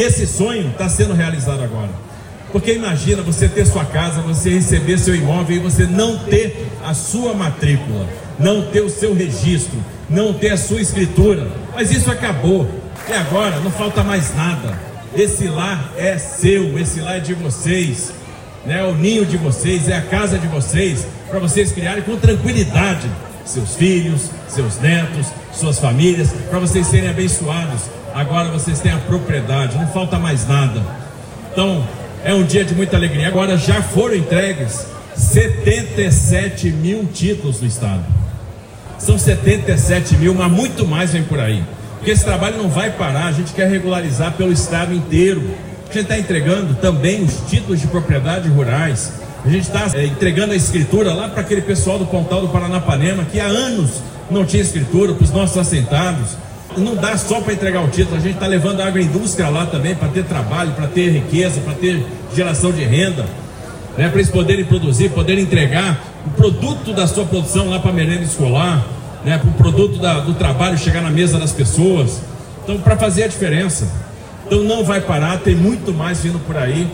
Esse sonho está sendo realizado agora. Porque imagina você ter sua casa, você receber seu imóvel e você não ter a sua matrícula, não ter o seu registro, não ter a sua escritura. Mas isso acabou. E agora não falta mais nada. Esse lar é seu, esse lar é de vocês, né? É o ninho de vocês, é a casa de vocês, para vocês criarem com tranquilidade seus filhos, seus netos, suas famílias, para vocês serem abençoados. Agora vocês têm a propriedade, não falta mais nada. Então, é um dia de muita alegria. Agora já foram entregues 77 mil títulos no estado. São 77 mil, mas muito mais vem por aí. Porque esse trabalho não vai parar, a gente quer regularizar pelo estado inteiro. A gente está entregando também os títulos de propriedade rurais. A gente está é, entregando a escritura lá para aquele pessoal do Pontal do Paranapanema que há anos não tinha escritura, para os nossos assentados. Não dá só para entregar o título, a gente está levando a agroindústria lá também para ter trabalho, para ter riqueza, para ter geração de renda, né, para eles poderem produzir, poderem entregar o produto da sua produção lá para a merenda escolar, né, para o produto da, do trabalho chegar na mesa das pessoas. Então, para fazer a diferença. Então, não vai parar, tem muito mais vindo por aí.